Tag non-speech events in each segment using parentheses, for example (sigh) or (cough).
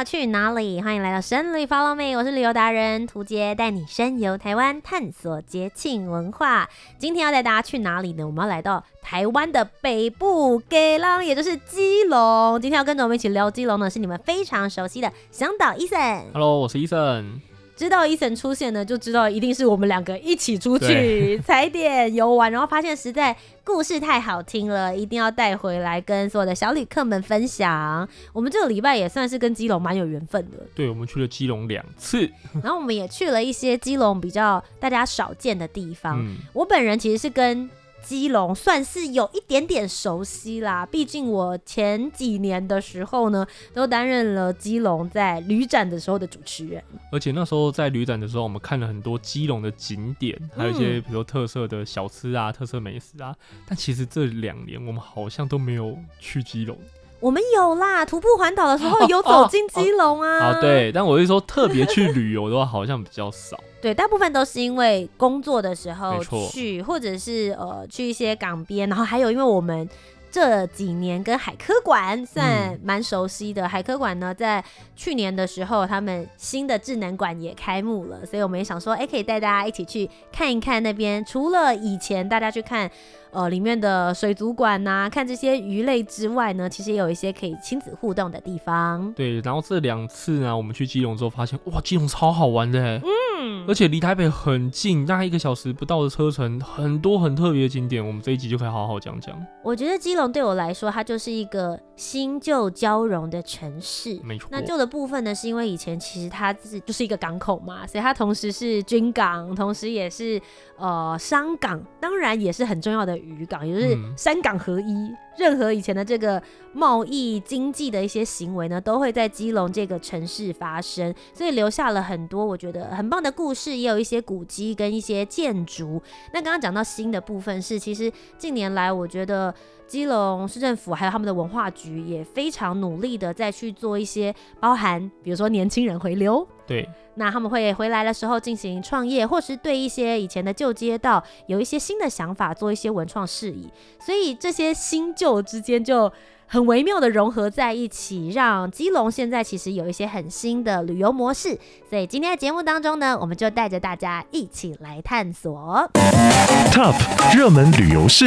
要去哪里？欢迎来到神旅 Follow me，我是旅游达人涂杰，带你深游台湾，探索节庆文化。今天要带大家去哪里呢？我们要来到台湾的北部，给浪，也就是基隆。今天要跟着我们一起聊基隆呢，是你们非常熟悉的香岛 Eason。Hello，我是伊森。知道 Eason 出现呢，就知道一定是我们两个一起出去 (laughs) 踩点游玩，然后发现实在故事太好听了，一定要带回来跟所有的小旅客们分享。我们这个礼拜也算是跟基隆蛮有缘分的。对，我们去了基隆两次，然后我们也去了一些基隆比较大家少见的地方。嗯，我本人其实是跟基隆算是有一点点熟悉啦，毕竟我前几年的时候呢，都担任了基隆在旅展的时候的主持人。而且那时候在旅展的时候，我们看了很多基隆的景点，还有一些比如说特色的小吃啊、特色美食啊。但其实这两年我们好像都没有去基隆。我们有啦，徒步环岛的时候有走进基隆啊。啊，对，但我是说特别去旅游的话，好像比较少。对，大部分都是因为工作的时候去，或者是呃去一些港边，然后还有因为我们这几年跟海科馆算蛮熟悉的。海科馆呢，在去年的时候，他们新的智能馆也开幕了，所以我们也想说，哎，可以带大家一起去看一看那边。除了以前大家去看。呃，里面的水族馆呐、看这些鱼类之外呢，其实也有一些可以亲子互动的地方。对，然后这两次呢，我们去基隆之后发现，哇，基隆超好玩的，嗯，而且离台北很近，大概一个小时不到的车程，很多很特别的景点，我们这一集就可以好好讲讲。我觉得基隆对我来说，它就是一个新旧交融的城市。没错。那旧的部分呢，是因为以前其实它是就是一个港口嘛，所以它同时是军港，同时也是呃商港，当然也是很重要的。渔港也就是三港合一，嗯，任何以前的这个贸易经济的一些行为呢，都会在基隆这个城市发生，所以留下了很多我觉得很棒的故事，也有一些古迹跟一些建筑。那刚刚讲到新的部分是，其实近年来我觉得基隆市政府还有他们的文化局也非常努力的在去做一些包含，比如说年轻人回流。对，那他们会回来的时候进行创业，或是对一些以前的旧街道有一些新的想法，做一些文创事宜。所以这些新旧之间就很微妙的融合在一起，让基隆现在其实有一些很新的旅游模式。所以今天的节目当中呢，我们就带着大家一起来探索 Top 热门旅游市。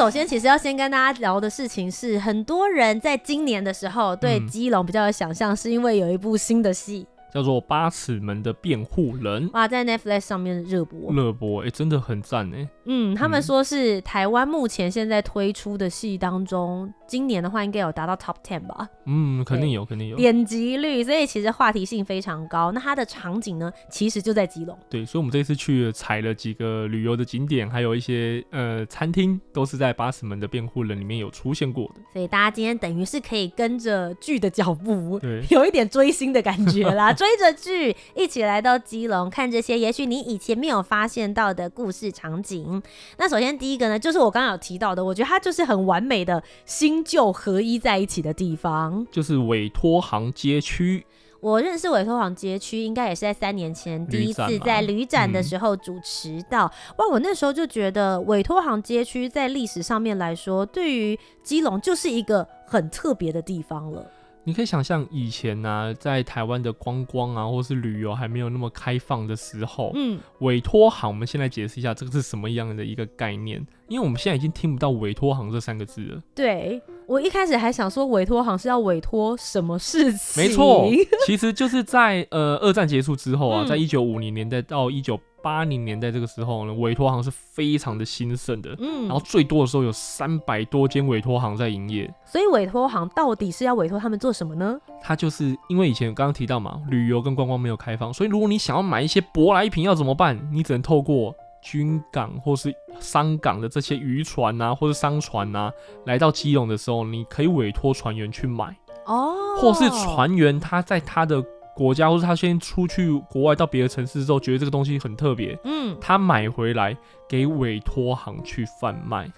那首先，其实要先跟大家聊的事情是，很多人在今年的时候对基隆比较有想象，是因为有一部新的戏。叫做《八尺门的辩护人》哇，在 Netflix 上面热播，热播，哎、欸，真的很赞哎。嗯，他们说是台湾目前现在推出的戏当中，今年的话应该有达到 Top Ten 吧？嗯，肯定有，肯定有点击率，所以其实话题性非常高。那它的场景呢，其实就在基隆。对，所以我们这次去踩了几个旅游的景点，还有一些呃餐厅，都是在《八尺门的辩护人》里面有出现过的。所以大家今天等于是可以跟着剧的脚步，对，有一点追星的感觉啦。(laughs) 追着剧一起来到基隆，看这些也许你以前没有发现到的故事场景。那首先第一个呢，就是我刚刚有提到的，我觉得它就是很完美的新旧合一在一起的地方，就是委托行街区。我认识委托行街区，应该也是在三年前第一次在旅展的时候主持到。哇，我那时候就觉得委托行街区在历史上面来说，对于基隆就是一个很特别的地方了。你可以想象以前呢、啊，在台湾的观光啊，或是旅游还没有那么开放的时候，嗯，委托行，我们先来解释一下这个是什么样的一个概念，因为我们现在已经听不到委托行这三个字了。对，我一开始还想说委托行是要委托什么事情？没错，其实就是在呃二战结束之后啊，嗯、在一九五零年代到一九。八零年代这个时候呢，委托行是非常的兴盛的，嗯，然后最多的时候有三百多间委托行在营业。所以委托行到底是要委托他们做什么呢？他就是因为以前刚刚提到嘛，旅游跟观光没有开放，所以如果你想要买一些舶来品要怎么办？你只能透过军港或是商港的这些渔船啊，或是商船啊，来到基隆的时候，你可以委托船员去买。哦，或是船员他在他的国家，或是他先出去国外到别的城市之后，觉得这个东西很特别，嗯，他买回来给委托行去贩卖。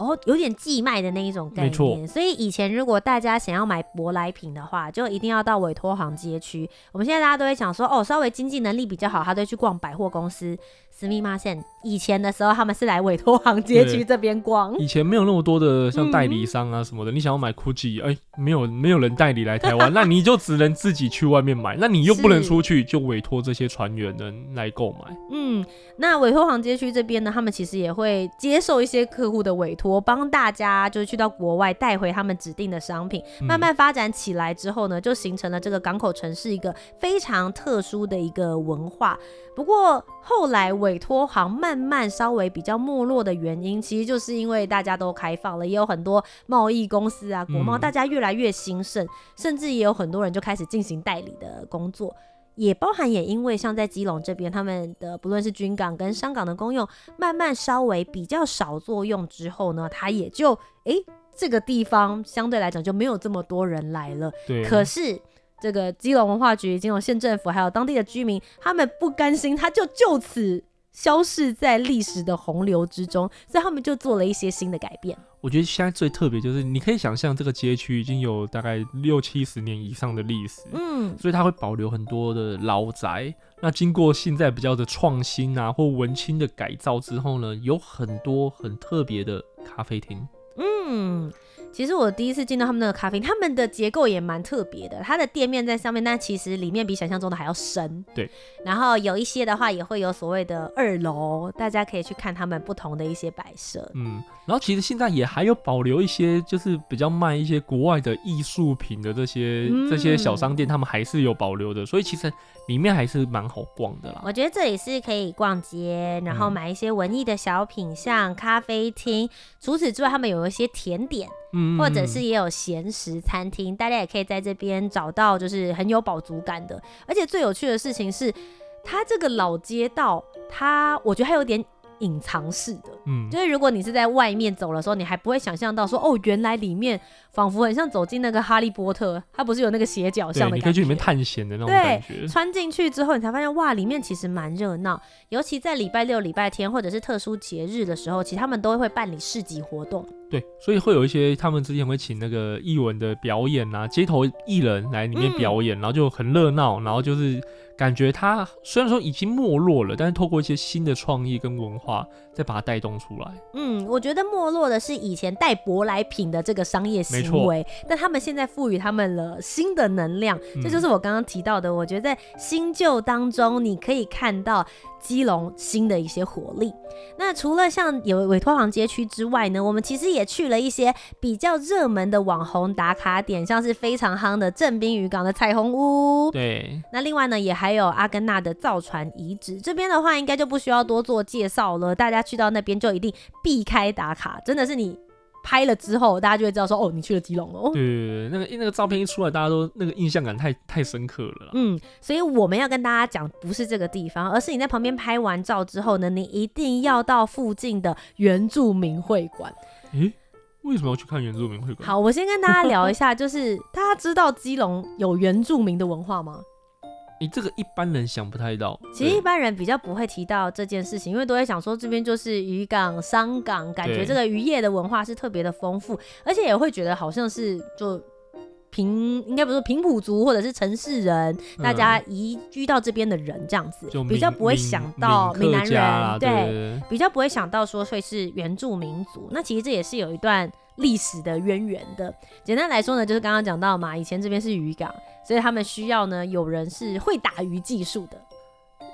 哦，有点寄卖的那一种概念。所以以前如果大家想要买舶来品的话，就一定要到委托行街区。我们现在大家都会想说，哦，稍微经济能力比较好，他都会去逛百货公司。私密马线以前的时候，他们是来委托行街区这边逛。以前没有那么多的像代理商啊什么的，嗯、你想要买 GUCCI，哎，没有没有人代理来台湾，那你就只能自己去外面买。(laughs) 那你又不能出去，就委托这些船员人来购买。嗯，那委托行街区这边呢，他们其实也会接受一些客户的委托，帮大家就是去到国外带回他们指定的商品。慢慢发展起来之后呢，就形成了这个港口城市一个非常特殊的一个文化。不过后来委托行慢慢稍微比较没落的原因，其实就是因为大家都开放了，也有很多贸易公司啊、国贸，大家越来越兴盛，甚至也有很多人就开始进行代理的工作，也包含也因为像在基隆这边，他们的不论是军港跟商港的公用，慢慢稍微比较少作用之后呢，它也就诶、欸、这个地方相对来讲就没有这么多人来了。对，可是。这个基隆文化局、基隆县政府还有当地的居民，他们不甘心，他就就此消逝在历史的洪流之中，所以他们就做了一些新的改变。我觉得现在最特别就是，你可以想象这个街区已经有大概六七十年以上的历史，嗯，所以它会保留很多的老宅。那经过现在比较的创新啊，或文青的改造之后呢，有很多很特别的咖啡厅，嗯。其实我第一次进到他们那个咖啡，他们的结构也蛮特别的。它的店面在上面，但其实里面比想象中的还要深。对。然后有一些的话，也会有所谓的二楼，大家可以去看他们不同的一些摆设。嗯。然后其实现在也还有保留一些，就是比较卖一些国外的艺术品的这些、嗯、这些小商店，他们还是有保留的。所以其实里面还是蛮好逛的啦。我觉得这里是可以逛街，然后买一些文艺的小品，像咖啡厅。嗯、除此之外，他们有一些甜点。嗯，或者是也有闲食餐厅，大家也可以在这边找到，就是很有饱足感的。而且最有趣的事情是，它这个老街道，它我觉得还有点。隐藏式的，嗯，就是如果你是在外面走的时候，你还不会想象到说，哦，原来里面仿佛很像走进那个哈利波特，它不是有那个斜角巷的感觉，你可以去里面探险的那种感觉。对，穿进去之后，你才发现哇，里面其实蛮热闹，尤其在礼拜六、礼拜天或者是特殊节日的时候，其实他们都会办理市集活动。对，所以会有一些他们之前会请那个艺文的表演啊，街头艺人来里面表演，嗯、然后就很热闹，然后就是。感觉它虽然说已经没落了，但是透过一些新的创意跟文化，再把它带动出来。嗯，我觉得没落的是以前带舶来品的这个商业行为，但他们现在赋予他们了新的能量，这就是我刚刚提到的。我觉得在新旧当中，你可以看到。基隆新的一些活力。那除了像有委托行街区之外呢，我们其实也去了一些比较热门的网红打卡点，像是非常夯的正滨渔港的彩虹屋。对。那另外呢，也还有阿根纳的造船遗址。这边的话，应该就不需要多做介绍了，大家去到那边就一定避开打卡，真的是你。拍了之后，大家就会知道说，哦，你去了基隆哦。对对对，那个那个照片一出来，大家都那个印象感太太深刻了啦。嗯，所以我们要跟大家讲，不是这个地方，而是你在旁边拍完照之后呢，你一定要到附近的原住民会馆。诶，为什么要去看原住民会馆？好，我先跟大家聊一下，就是大家知道基隆有原住民的文化吗？你这个一般人想不太到，其实一般人比较不会提到这件事情，因为都在想说这边就是渔港、商港，感觉这个渔业的文化是特别的丰富，而且也会觉得好像是就平，应该不是平埔族或者是城市人，嗯、大家移居到这边的人这样子，比较不会想到闽南人，对，比较不会想到说会是原住民族。那其实这也是有一段历史的渊源的。简单来说呢，就是刚刚讲到嘛，以前这边是渔港。所以他们需要呢，有人是会打鱼技术的。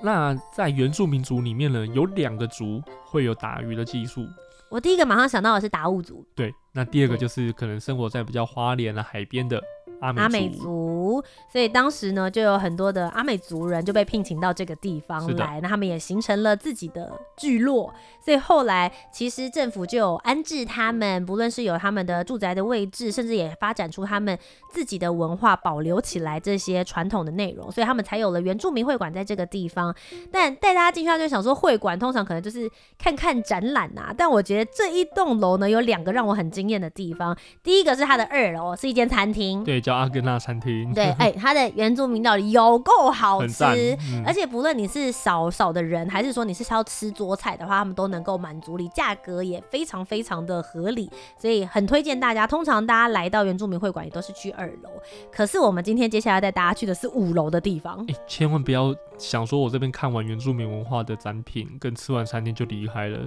那在原住民族里面呢，有两个族会有打鱼的技术。我第一个马上想到的是达悟族。对，那第二个就是可能生活在比较花莲啊海边的阿美族。阿美族，所以当时呢，就有很多的阿美族人就被聘请到这个地方来，那他们也形成了自己的聚落。所以后来其实政府就有安置他们，不论是有他们的住宅的位置，甚至也发展出他们自己的文化，保留起来这些传统的内容，所以他们才有了原住民会馆在这个地方。但带大家进去，他就想说，会馆通常可能就是看看展览啊，但我觉得这一栋楼呢，有两个让我很惊艳的地方。第一个是它的二楼是一间餐厅，对，叫阿根纳餐厅。对，哎、欸，它的原住民料理有够好吃，嗯、而且不论你是少少的人，还是说你是要吃桌菜的话，他们都能够满足你，价格也非常非常的合理，所以很推荐大家。通常大家来到原住民会馆也都是去二楼，可是我们今天接下来带大家去的是五楼的地方。哎、欸，千万不要想说我这边看完原住民文化的展品跟吃完餐厅就离开了，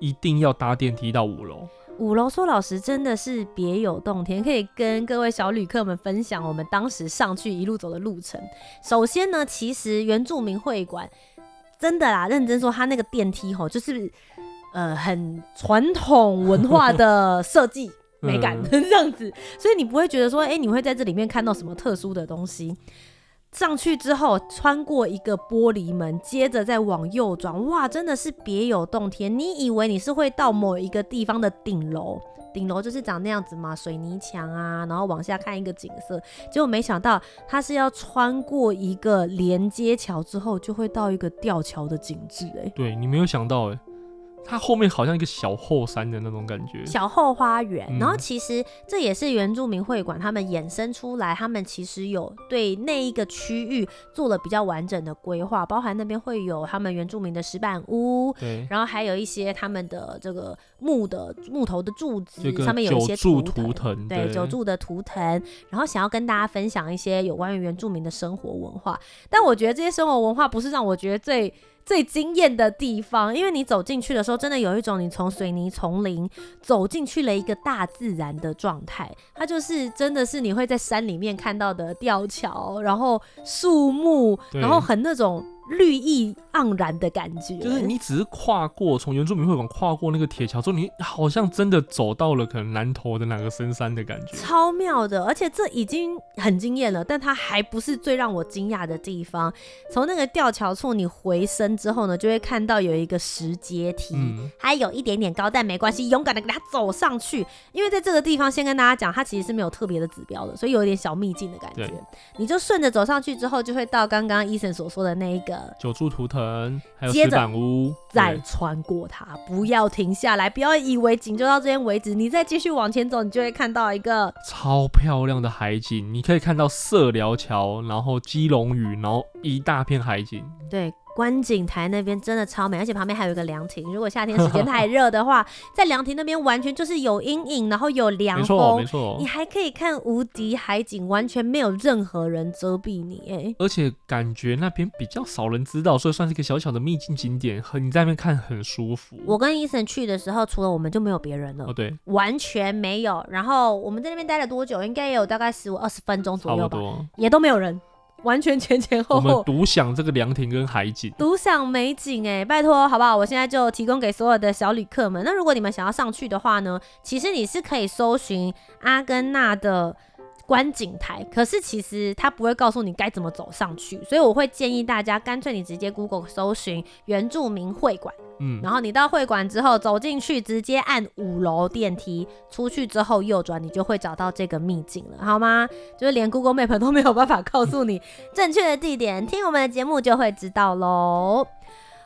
一定要搭电梯到五楼。五楼说老师真的是别有洞天，可以跟各位小旅客们分享我们当时上去一路走的路程。首先呢，其实原住民会馆真的啦，认真说，它那个电梯吼就是。呃，很传统文化 (laughs) 的设计美感 (laughs) 这样子，所以你不会觉得说，哎、欸，你会在这里面看到什么特殊的东西。上去之后，穿过一个玻璃门，接着再往右转，哇，真的是别有洞天。你以为你是会到某一个地方的顶楼，顶楼就是长那样子嘛，水泥墙啊，然后往下看一个景色，结果没想到它是要穿过一个连接桥之后，就会到一个吊桥的景致。哎，对，你没有想到哎。它后面好像一个小后山的那种感觉，小后花园。嗯、然后其实这也是原住民会馆他们衍生出来，他们其实有对那一个区域做了比较完整的规划，包含那边会有他们原住民的石板屋，对，然后还有一些他们的这个木的木头的柱子，上面有一些图腾，图腾，对，九柱的图腾。然后想要跟大家分享一些有关于原住民的生活文化，但我觉得这些生活文化不是让我觉得最。最惊艳的地方，因为你走进去的时候，真的有一种你从水泥丛林走进去了一个大自然的状态。它就是真的是你会在山里面看到的吊桥，然后树木，然后很那种。绿意盎然的感觉，就是你只是跨过从原住民会馆跨过那个铁桥之后，你好像真的走到了可能南投的哪个深山的感觉，超妙的。而且这已经很惊艳了，但它还不是最让我惊讶的地方。从那个吊桥处你回身之后呢，就会看到有一个石阶梯，嗯、还有一点点高，但没关系，勇敢的给它走上去。因为在这个地方，先跟大家讲，它其实是没有特别的指标的，所以有一点小秘境的感觉。你就顺着走上去之后，就会到刚刚 Eason 所说的那一个。九柱图腾，还有石板屋，再穿过它，不要停下来，不要以为景就到这边为止，你再继续往前走，你就会看到一个超漂亮的海景，你可以看到色寮桥，然后基隆屿，然后一大片海景，对。观景台那边真的超美，而且旁边还有一个凉亭。如果夏天时间太热的话，(laughs) 在凉亭那边完全就是有阴影，然后有凉风，没错，你还可以看无敌海景，完全没有任何人遮蔽你。哎，而且感觉那边比较少人知道，所以算是一个小小的秘境景点，和你在那边看很舒服。我跟 Eason 去的时候，除了我们就没有别人了。哦，对，完全没有。然后我们在那边待了多久？应该也有大概十五二十分钟左右吧，也都没有人。完全前前后后，我们独享这个凉亭跟海景，独享美景哎，拜托好不好？我现在就提供给所有的小旅客们。那如果你们想要上去的话呢，其实你是可以搜寻阿根纳的。观景台，可是其实他不会告诉你该怎么走上去，所以我会建议大家干脆你直接 Google 搜寻原住民会馆，嗯，然后你到会馆之后走进去，直接按五楼电梯出去之后右转，你就会找到这个秘境了，好吗？就是连 Google Map 都没有办法告诉你正确的地点，听我们的节目就会知道喽。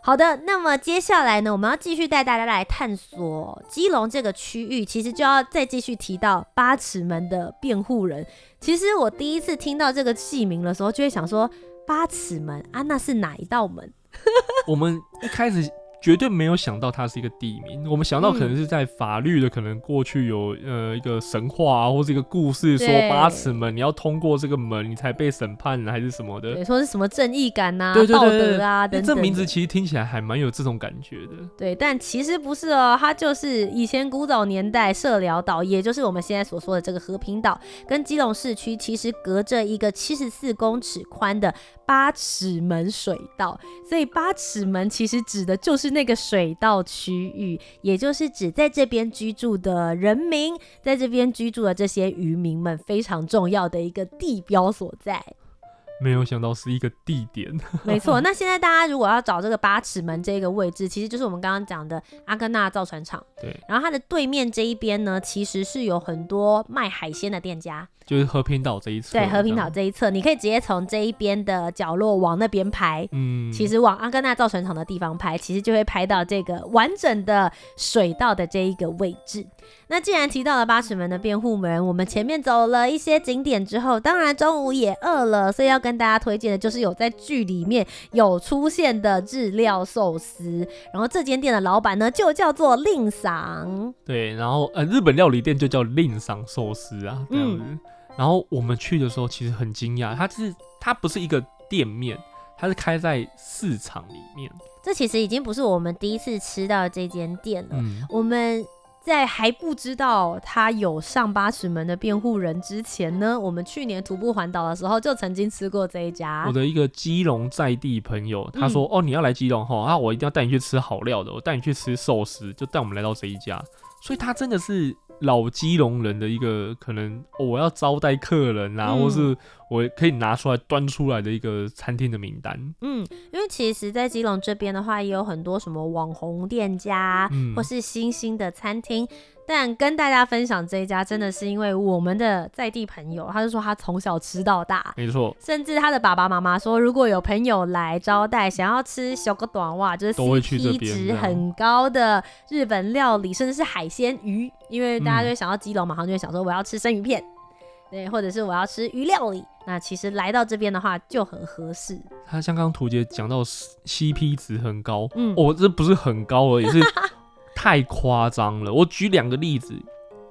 好的，那么接下来呢，我们要继续带大家来探索基隆这个区域，其实就要再继续提到八尺门的辩护人。其实我第一次听到这个戏名的时候，就会想说八尺门啊，那是哪一道门？(laughs) 我们一开始。绝对没有想到它是一个地名，我们想到可能是在法律的，可能过去有呃一个神话啊，或是一个故事说八尺门，你要通过这个门，你才被审判，还是什么的？对，说是什么正义感呐、道德啊等等。这名字其实听起来还蛮有这种感觉的。对，但其实不是哦，它就是以前古早年代社寮岛，也就是我们现在所说的这个和平岛，跟基隆市区其实隔着一个七十四公尺宽的八尺门水道，所以八尺门其实指的就是。就是那个水道区域，也就是指在这边居住的人民，在这边居住的这些渔民们非常重要的一个地标所在。没有想到是一个地点，(laughs) 没错。那现在大家如果要找这个八尺门这个位置，其实就是我们刚刚讲的阿根纳造船厂。对，然后它的对面这一边呢，其实是有很多卖海鲜的店家。就是和平岛这一侧，对，和平岛这一侧，你可以直接从这一边的角落往那边拍，嗯，其实往阿根纳造船厂的地方拍，其实就会拍到这个完整的水道的这一个位置。那既然提到了八尺门的辩护门，我们前面走了一些景点之后，当然中午也饿了，所以要跟大家推荐的就是有在剧里面有出现的日料寿司。然后这间店的老板呢，就叫做令赏，对，然后呃，日本料理店就叫令赏寿司啊，这样子。嗯然后我们去的时候，其实很惊讶，它是它不是一个店面，它是开在市场里面。这其实已经不是我们第一次吃到这间店了。嗯、我们在还不知道他有上八尺门的辩护人之前呢，我们去年徒步环岛的时候就曾经吃过这一家。我的一个基隆在地朋友，他说：“嗯、哦，你要来基隆哈，那我一定要带你去吃好料的，我带你去吃寿司，就带我们来到这一家。”所以他真的是。老基隆人的一个可能，哦，我要招待客人啊，嗯、或是我可以拿出来端出来的一个餐厅的名单。嗯，因为其实，在基隆这边的话，也有很多什么网红店家，嗯、或是新兴的餐厅。但跟大家分享这一家，真的是因为我们的在地朋友，他就说他从小吃到大，没错。甚至他的爸爸妈妈说，如果有朋友来招待，想要吃小个短袜，就是 CP 值很高的日本料理，甚至是海鲜鱼，因为大家就会想到基隆，马上就会想说我要吃生鱼片，对，或者是我要吃鱼料理。那其实来到这边的话就很合适。他像刚刚屠洁讲到 CP 值很高，嗯，哦，这不是很高而已，是。(laughs) 太夸张了！我举两个例子，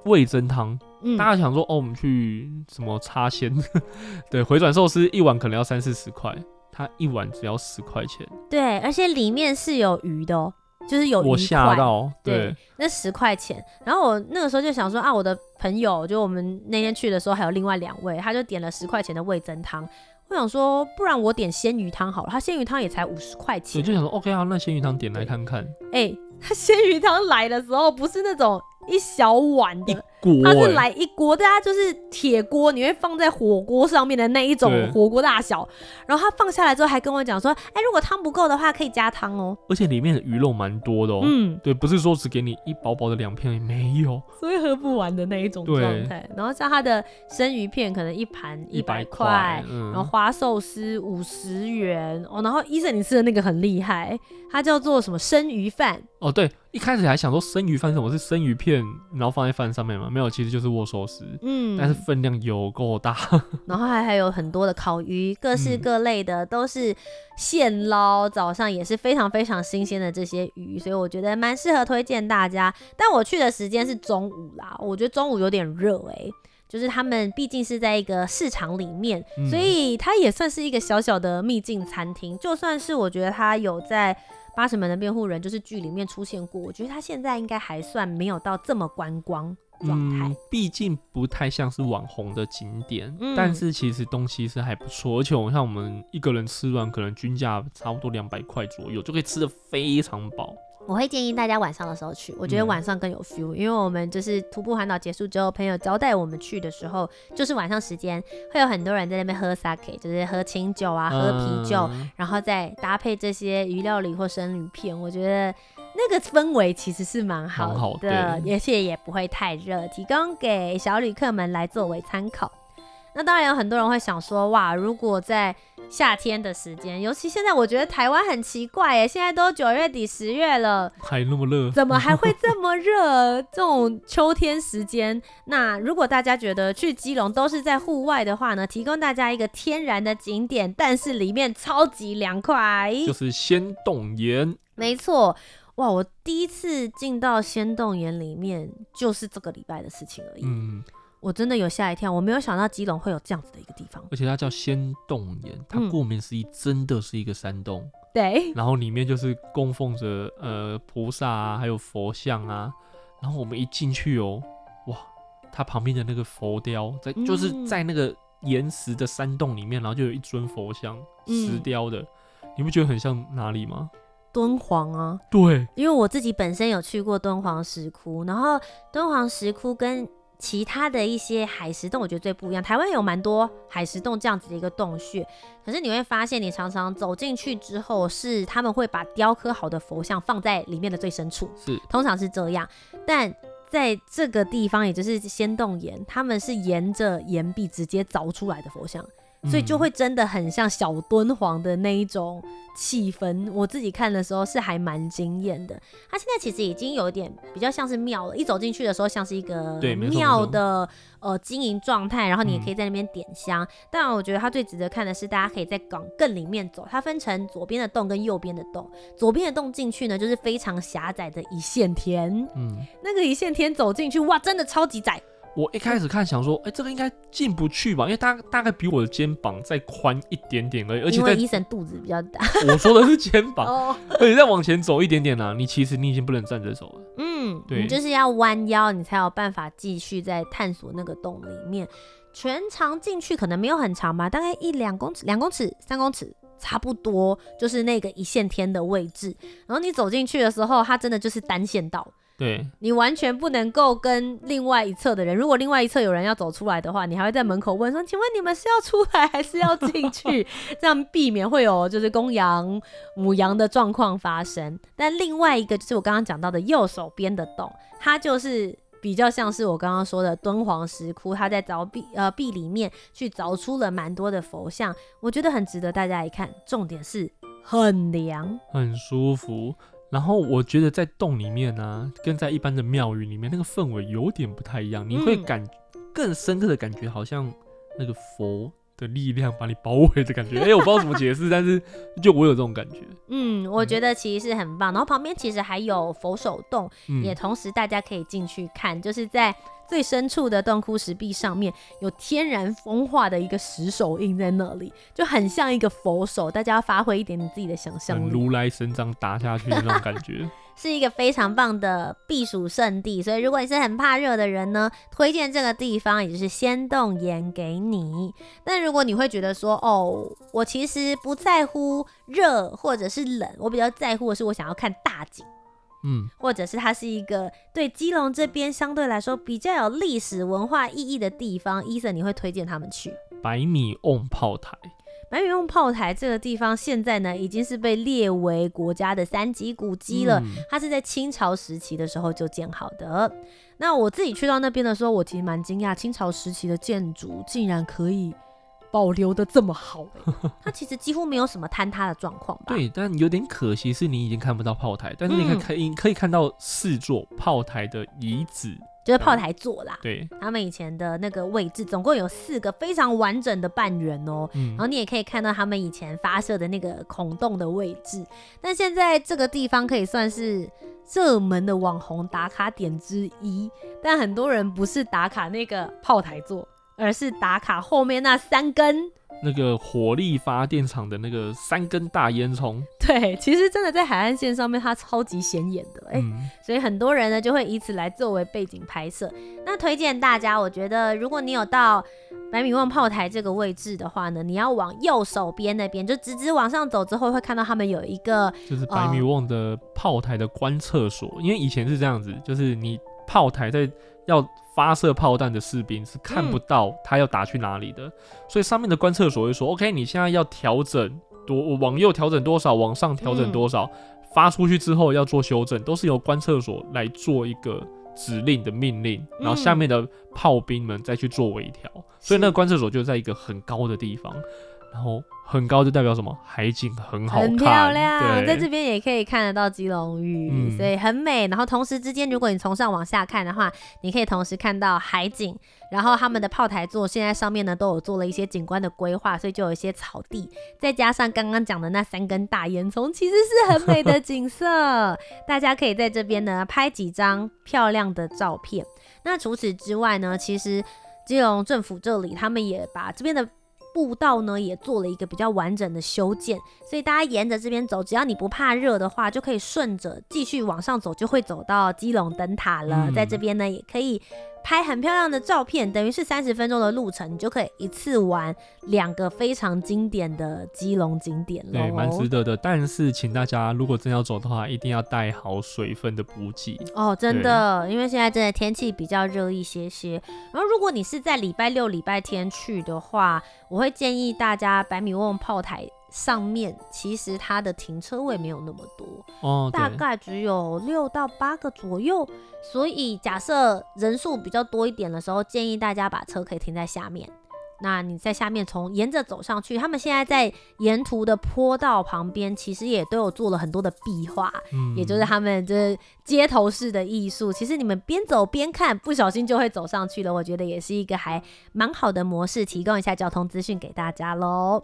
味增汤，嗯、大家想说哦，我们去什么插鲜？(laughs) 对，回转寿司一碗可能要三四十块，它一碗只要十块钱。对，而且里面是有鱼的哦，就是有一块。我吓到，对，对那十块钱。然后我那个时候就想说啊，我的朋友就我们那天去的时候还有另外两位，他就点了十块钱的味增汤。我想说，不然我点鲜鱼汤好了，他鲜鱼汤也才五十块钱。我就想说，OK 啊，那鲜鱼汤点来看看。哎、欸，他鲜鱼汤来的时候不是那种一小碗的。它是来一锅，大家就是铁锅，你会放在火锅上面的那一种火锅大小。然后他放下来之后，还跟我讲说：“哎、欸，如果汤不够的话，可以加汤哦。”而且里面的鱼肉蛮多的哦。嗯，对，不是说只给你一薄薄的两片，也没有，所以喝不完的那一种状态。然后像它的生鱼片，可能一盘一百块，嗯、然后花寿司五十元哦。然后医生，你吃的那个很厉害，它叫做什么生鱼饭？哦，对，一开始还想说生鱼饭什么？是生鱼片，然后放在饭上面吗？没有，其实就是握寿司。嗯，但是分量有够大。(laughs) 然后还还有很多的烤鱼，各式各类的，嗯、都是现捞，早上也是非常非常新鲜的这些鱼，所以我觉得蛮适合推荐大家。但我去的时间是中午啦，我觉得中午有点热哎、欸，就是他们毕竟是在一个市场里面，嗯、所以它也算是一个小小的秘境餐厅。就算是我觉得它有在。八十门的辩护人就是剧里面出现过，我觉得他现在应该还算没有到这么观光状态，毕、嗯、竟不太像是网红的景点，嗯、但是其实东西是还不错，而且我像我们一个人吃完可能均价差不多两百块左右，就可以吃得非常饱。我会建议大家晚上的时候去，我觉得晚上更有 feel，、嗯、因为我们就是徒步环岛结束之后，朋友招待我们去的时候，就是晚上时间，会有很多人在那边喝 sake，就是喝清酒啊，喝啤酒，嗯、然后再搭配这些鱼料理或生鱼片，我觉得那个氛围其实是蛮好的，好而且也不会太热，提供给小旅客们来作为参考。那当然有很多人会想说，哇，如果在夏天的时间，尤其现在，我觉得台湾很奇怪耶，现在都九月底十月了，还那么热，怎么还会这么热？这种秋天时间，那如果大家觉得去基隆都是在户外的话呢，提供大家一个天然的景点，但是里面超级凉快，就是仙洞岩。没错，哇，我第一次进到仙洞岩里面，就是这个礼拜的事情而已。嗯。我真的有吓一跳，我没有想到基隆会有这样子的一个地方，而且它叫仙洞岩，它顾名思义，真的是一个山洞。嗯、对，然后里面就是供奉着呃菩萨啊，还有佛像啊。然后我们一进去哦，哇，它旁边的那个佛雕在，就是在那个岩石的山洞里面，然后就有一尊佛像，石雕的，嗯、你不觉得很像哪里吗？敦煌啊。对，因为我自己本身有去过敦煌石窟，然后敦煌石窟跟其他的一些海石洞，我觉得最不一样。台湾有蛮多海石洞这样子的一个洞穴，可是你会发现，你常常走进去之后，是他们会把雕刻好的佛像放在里面的最深处，是，通常是这样。但在这个地方，也就是仙洞岩，他们是沿着岩壁直接凿出来的佛像。所以就会真的很像小敦煌的那一种气氛，我自己看的时候是还蛮惊艳的。它现在其实已经有点比较像是庙了，一走进去的时候像是一个庙的呃经营状态，然后你也可以在那边点香。嗯、但我觉得它最值得看的是，大家可以在往更里面走，它分成左边的洞跟右边的洞。左边的洞进去呢，就是非常狭窄的一线天，嗯，那个一线天走进去，哇，真的超级窄。我一开始看想说，哎、欸，这个应该进不去吧，因为大大概比我的肩膀再宽一点点而已，而且在医生肚子比较大。(laughs) 我说的是肩膀，(laughs) 而且再往前走一点点呢、啊，你其实你已经不能站着走了。嗯，对，你就是要弯腰，你才有办法继续在探索那个洞里面。全长进去可能没有很长吧，大概一两公尺、两公尺、三公尺，差不多就是那个一线天的位置。然后你走进去的时候，它真的就是单线道。对，你完全不能够跟另外一侧的人，如果另外一侧有人要走出来的话，你还会在门口问说：“请问你们是要出来还是要进去？” (laughs) 这样避免会有就是公羊母羊的状况发生。但另外一个就是我刚刚讲到的右手边的洞，它就是比较像是我刚刚说的敦煌石窟，它在凿壁呃壁里面去凿出了蛮多的佛像，我觉得很值得大家一看。重点是很凉，很舒服。然后我觉得在洞里面呢、啊，跟在一般的庙宇里面那个氛围有点不太一样，你会感更深刻的感觉，好像那个佛的力量把你包围的感觉。哎，我不知道怎么解释，但是就我有这种感觉。(laughs) 嗯，我觉得其实是很棒。然后旁边其实还有佛手洞，也同时大家可以进去看，就是在。最深处的洞窟石壁上面有天然风化的一个石手印在那里，就很像一个佛手。大家要发挥一点你自己的想象力，如来神掌打下去的那种感觉，(laughs) 是一个非常棒的避暑胜地。所以如果你是很怕热的人呢，推荐这个地方，也就是仙洞岩给你。但如果你会觉得说，哦，我其实不在乎热或者是冷，我比较在乎的是我想要看大景。嗯，或者是它是一个对基隆这边相对来说比较有历史文化意义的地方，Eason 你会推荐他们去？百米瓮炮台，白米瓮炮台这个地方现在呢已经是被列为国家的三级古迹了，嗯，它是在清朝时期的时候就建好的。那我自己去到那边的时候，我其实蛮惊讶，清朝时期的建筑竟然可以。保留的这么好，欸，(laughs) 它其实几乎没有什么坍塌的状况吧？对，但有点可惜是你已经看不到炮台，但是你可以可以可以看到四座炮台的遗址，就是炮台座啦。对，他们以前的那个位置，总共有四个非常完整的半圆哦，喔。嗯，然后你也可以看到他们以前发射的那个孔洞的位置。但现在这个地方可以算是热门的网红打卡点之一，但很多人不是打卡那个炮台座。而是打卡后面那三根那个火力发电厂的那个三根大烟囱。对，其实真的在海岸线上面，它超级显眼的，哎、欸嗯，所以很多人呢就会以此来作为背景拍摄。那推荐大家，我觉得如果你有到百米望炮台这个位置的话呢，你要往右手边那边，就直直往上走之后，会看到他们有一个就是百米望的炮台的观测所、呃，因为以前是这样子，就是你炮台在要。发射炮弹的士兵是看不到他要打去哪里的，嗯、所以上面的观测所会说：“OK，你现在要调整多往右调整多少，往上调整多少、嗯，发出去之后要做修正，都是由观测所来做一个指令的命令，然后下面的炮兵们再去做微调、嗯。所以那个观测所就在一个很高的地方，然后。”很高就代表什么？海景很好看，很漂亮。在这边也可以看得到基隆屿、嗯，所以很美。然后同时之间，如果你从上往下看的话，你可以同时看到海景。然后他们的炮台座现在上面呢都有做了一些景观的规划，所以就有一些草地，再加上刚刚讲的那三根大烟囱，其实是很美的景色。(laughs) 大家可以在这边呢拍几张漂亮的照片。那除此之外呢，其实基隆政府这里他们也把这边的。步道呢也做了一个比较完整的修建，所以大家沿着这边走，只要你不怕热的话，就可以顺着继续往上走，就会走到基隆灯塔了。嗯、在这边呢，也可以拍很漂亮的照片，等于是三十分钟的路程，你就可以一次玩两个非常经典的基隆景点了。对，蛮值得的。但是，请大家如果真要走的话，一定要带好水分的补给哦，真的，因为现在真的天气比较热一些些。然后，如果你是在礼拜六、礼拜天去的话，我会建议大家百米瓮炮台。上面其实它的停车位没有那么多，哦，大概只有六到八个左右，所以假设人数比较多一点的时候，建议大家把车可以停在下面。那你在下面从沿着走上去，他们现在在沿途的坡道旁边，其实也都有做了很多的壁画，嗯，也就是他们这街头式的艺术。其实你们边走边看，不小心就会走上去了。我觉得也是一个还蛮好的模式，提供一下交通资讯给大家喽。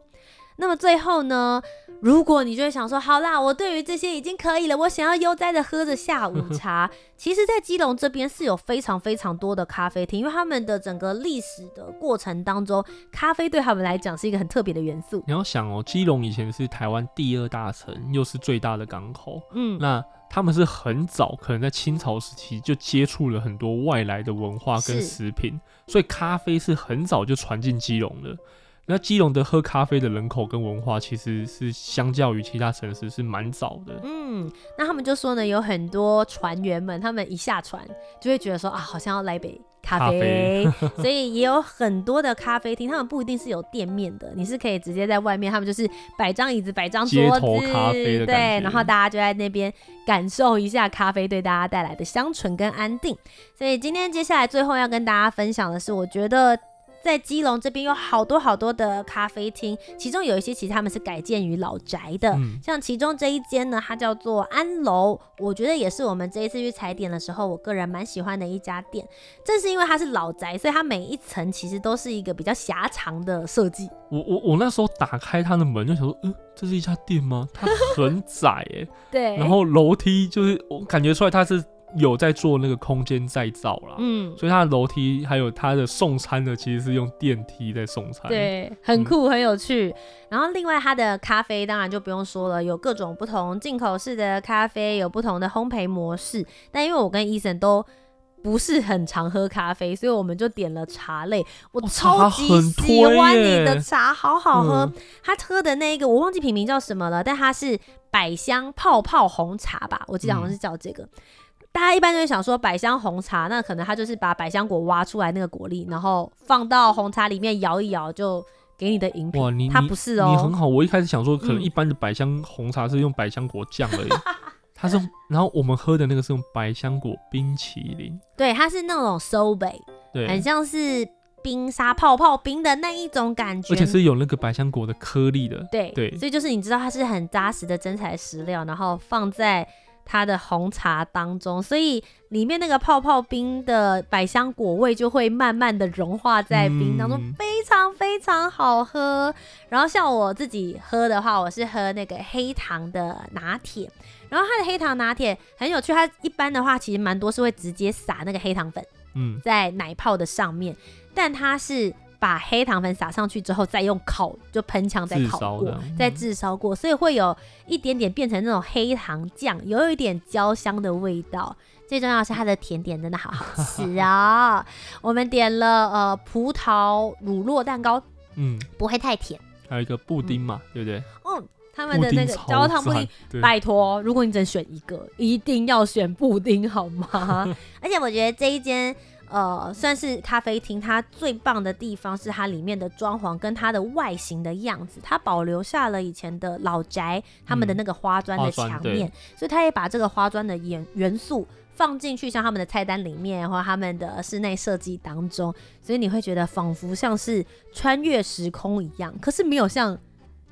那么最后呢，如果你就会想说，好啦，我对于这些已经可以了，我想要悠哉的喝着下午茶。(laughs) 其实，在基隆这边是有非常非常多的咖啡厅，因为他们的整个历史的过程当中，咖啡对他们来讲是一个很特别的元素。你要想哦，基隆以前是台湾第二大城，又是最大的港口，嗯，那他们是很早，可能在清朝时期就接触了很多外来的文化跟食品，所以咖啡是很早就传进基隆的。那基隆的喝咖啡的人口跟文化，其实是相较于其他城市是蛮早的。嗯，那他们就说呢，有很多船员们，他们一下船就会觉得说啊，好像要来杯咖啡，咖啡 (laughs) 所以也有很多的咖啡厅，他们不一定是有店面的，你是可以直接在外面，他们就是摆张椅子，摆张桌子，咖啡对，然后大家就在那边感受一下咖啡对大家带来的香醇跟安定。所以今天接下来最后要跟大家分享的是，我觉得。在基隆这边有好多好多的咖啡厅，其中有一些其实他们是改建于老宅的，嗯、像其中这一间呢，它叫做安楼，我觉得也是我们这一次去踩点的时候，我个人蛮喜欢的一家店。正是因为它是老宅，所以它每一层其实都是一个比较狭长的设计。我我我那时候打开它的门就想说，嗯，这是一家店吗？它很窄哎，(laughs) 对，然后楼梯就是我感觉出来它是。有在做那个空间再造啦，嗯，所以它的楼梯还有它的送餐的，其实是用电梯在送餐，对，很酷，很有趣。嗯、然后另外它的咖啡当然就不用说了，有各种不同进口式的咖啡，有不同的烘焙模式。但因为我跟 Eason 都不是很常喝咖啡，所以我们就点了茶类。我超级喜欢你的茶，好好喝。嗯、他喝的那个我忘记品名叫什么了，但它是百香泡泡红茶吧，我记得好像是叫这个。嗯大家一般就会想说百香红茶，那可能他就是把百香果挖出来那个果粒，然后放到红茶里面摇一摇就给你的饮品。哇，你它不是哦，你很好。我一开始想说，可能一般的百香红茶是用百香果酱而已，(laughs) 它是，然后我们喝的那个是用百香果冰淇淋。对，它是那种 sorbet，对，很像是冰沙泡泡冰的那一种感觉，而且是有那个百香果的颗粒的。对对，所以就是你知道它是很扎实的真材实料，然后放在。它的红茶当中，所以里面那个泡泡冰的百香果味就会慢慢的融化在冰当中，嗯、非常非常好喝。然后像我自己喝的话，我是喝那个黑糖的拿铁。然后它的黑糖拿铁很有趣，它一般的话其实蛮多是会直接撒那个黑糖粉，嗯，在奶泡的上面，嗯、但它是。把黑糖粉撒上去之后，再用烤就喷枪再烤过，再炙烧过，所以会有一点点变成那种黑糖酱，有一点焦香的味道。最重要是它的甜点真的好好吃啊！(laughs) 我们点了呃葡萄乳酪蛋糕，嗯，不会太甜。还有一个布丁嘛，嗯、对不对？嗯，他们的那个焦糖布丁，拜托，如果你只能选一个，一定要选布丁好吗？(laughs) 而且我觉得这一间。呃，算是咖啡厅，它最棒的地方是它里面的装潢跟它的外形的样子，它保留下了以前的老宅他们的那个花砖的墙面，嗯、所以它也把这个花砖的元元素放进去，像他们的菜单里面或他们的室内设计当中，所以你会觉得仿佛像是穿越时空一样，可是没有像。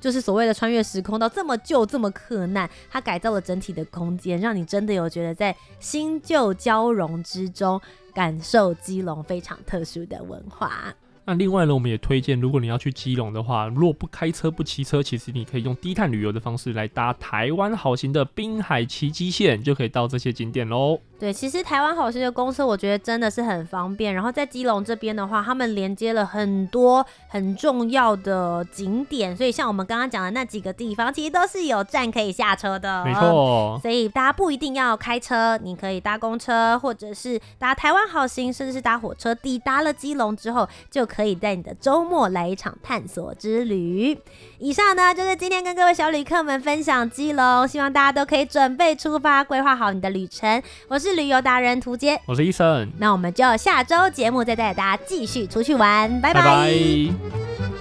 就是所谓的穿越时空到这么旧这么克难，它改造了整体的空间，让你真的有觉得在新旧交融之中感受基隆非常特殊的文化。那另外呢，我们也推荐，如果你要去基隆的话，如果不开车不骑车，其实你可以用低碳旅游的方式来搭台湾好行的滨海奇迹线，就可以到这些景点喽。对，其实台湾好行的公车，我觉得真的是很方便。然后在基隆这边的话，他们连接了很多很重要的景点，所以像我们刚刚讲的那几个地方，其实都是有站可以下车的。没错，所以大家不一定要开车，你可以搭公车，或者是搭台湾好行，甚至是搭火车。抵达了基隆之后，就可以在你的周末来一场探索之旅。以上呢，就是今天跟各位小旅客们分享基隆，希望大家都可以准备出发，规划好你的旅程。我是。旅游达人涂杰，我是医生，那我们就下周节目再带大家继续出去玩，拜拜。拜拜。